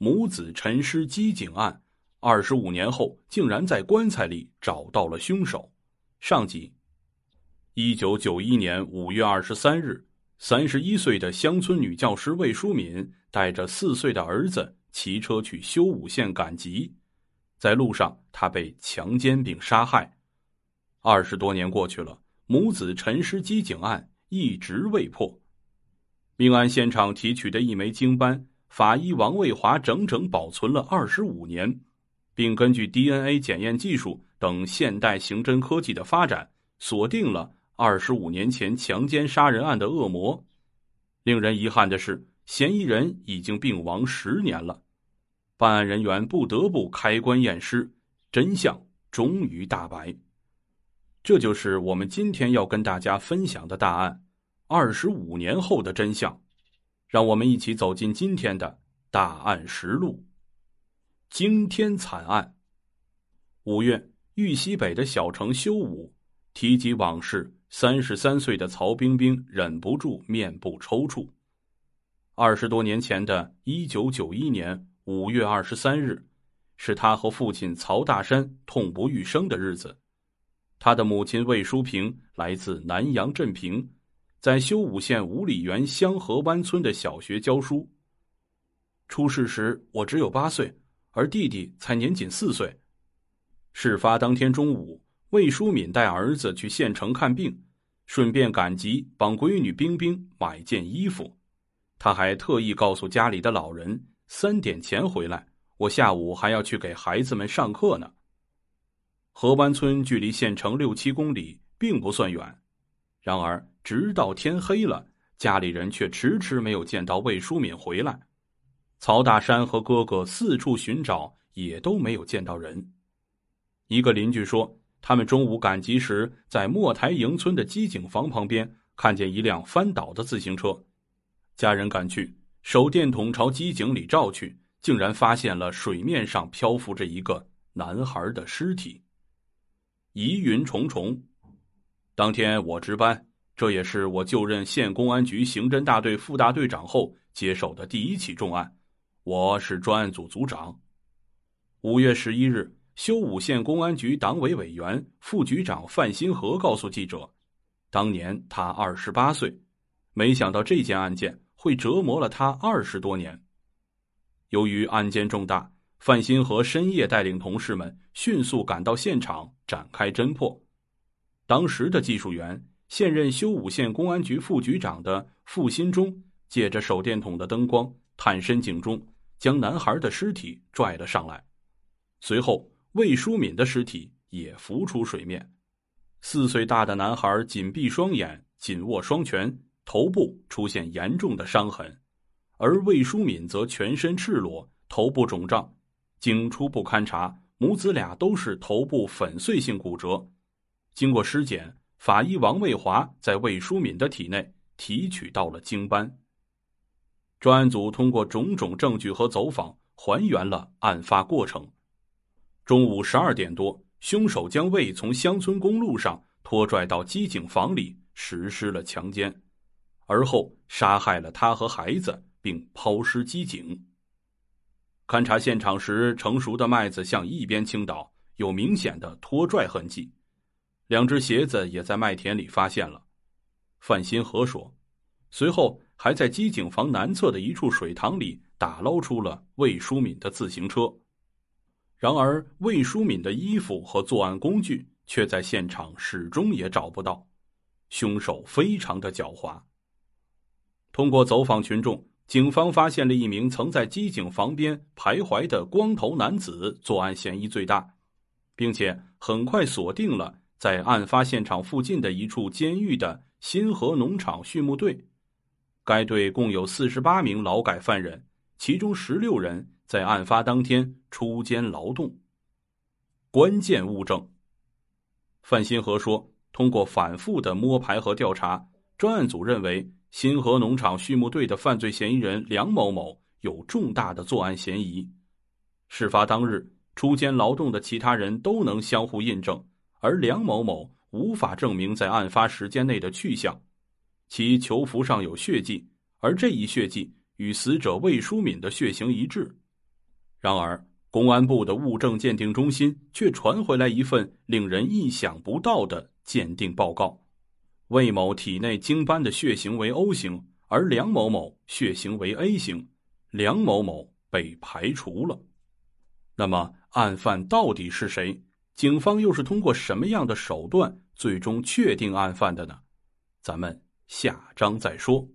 母子沉尸机井案，二十五年后竟然在棺材里找到了凶手。上集。一九九一年五月二十三日，三十一岁的乡村女教师魏淑敏带着四岁的儿子骑车去修武县赶集，在路上她被强奸并杀害。二十多年过去了，母子沉尸机井案一直未破。命案现场提取的一枚精斑。法医王卫华整整保存了二十五年，并根据 DNA 检验技术等现代刑侦科技的发展，锁定了二十五年前强奸杀人案的恶魔。令人遗憾的是，嫌疑人已经病亡十年了，办案人员不得不开棺验尸，真相终于大白。这就是我们今天要跟大家分享的大案——二十五年后的真相。让我们一起走进今天的大案实录。惊天惨案。五月，豫西北的小城修武，提及往事，三十三岁的曹冰冰忍不住面部抽搐。二十多年前的一九九一年五月二十三日，是他和父亲曹大山痛不欲生的日子。他的母亲魏淑萍来自南阳镇平。在修武县五里园香河湾村的小学教书。出事时我只有八岁，而弟弟才年仅四岁。事发当天中午，魏淑敏带儿子去县城看病，顺便赶集帮闺女冰冰买件衣服。他还特意告诉家里的老人，三点前回来，我下午还要去给孩子们上课呢。河湾村距离县城六七公里，并不算远。然而。直到天黑了，家里人却迟迟没有见到魏淑敏回来。曹大山和哥哥四处寻找，也都没有见到人。一个邻居说，他们中午赶集时，在莫台营村的机井房旁边看见一辆翻倒的自行车。家人赶去，手电筒朝机井里照去，竟然发现了水面上漂浮着一个男孩的尸体。疑云重重。当天我值班。这也是我就任县公安局刑侦大队副大队长后接手的第一起重案，我是专案组组长。五月十一日，修武县公安局党委委员、副局长范新河告诉记者，当年他二十八岁，没想到这件案件会折磨了他二十多年。由于案件重大，范新河深夜带领同事们迅速赶到现场展开侦破。当时的技术员。现任修武县公安局副局长的傅新忠借着手电筒的灯光探身井中，将男孩的尸体拽了上来。随后，魏淑敏的尸体也浮出水面。四岁大的男孩紧闭双眼，紧握双拳，头部出现严重的伤痕；而魏淑敏则全身赤裸，头部肿胀。经初步勘查，母子俩都是头部粉碎性骨折。经过尸检。法医王卫华在魏淑敏的体内提取到了精斑。专案组通过种种证据和走访，还原了案发过程。中午十二点多，凶手将魏从乡村公路上拖拽到机井房里，实施了强奸，而后杀害了他和孩子，并抛尸机井。勘察现场时，成熟的麦子向一边倾倒，有明显的拖拽痕迹。两只鞋子也在麦田里发现了，范新河说，随后还在机井房南侧的一处水塘里打捞出了魏淑敏的自行车，然而魏淑敏的衣服和作案工具却在现场始终也找不到，凶手非常的狡猾。通过走访群众，警方发现了一名曾在机井房边徘徊的光头男子，作案嫌疑最大，并且很快锁定了。在案发现场附近的一处监狱的新河农场畜牧队，该队共有四十八名劳改犯人，其中十六人在案发当天出监劳动。关键物证，范新河说：“通过反复的摸排和调查，专案组认为新河农场畜牧队的犯罪嫌疑人梁某某有重大的作案嫌疑。事发当日出监劳动的其他人都能相互印证。”而梁某某无法证明在案发时间内的去向，其囚服上有血迹，而这一血迹与死者魏淑敏的血型一致，然而，公安部的物证鉴定中心却传回来一份令人意想不到的鉴定报告：魏某体内精斑的血型为 O 型，而梁某某血型为 A 型，梁某某被排除了。那么，案犯到底是谁？警方又是通过什么样的手段最终确定案犯的呢？咱们下章再说。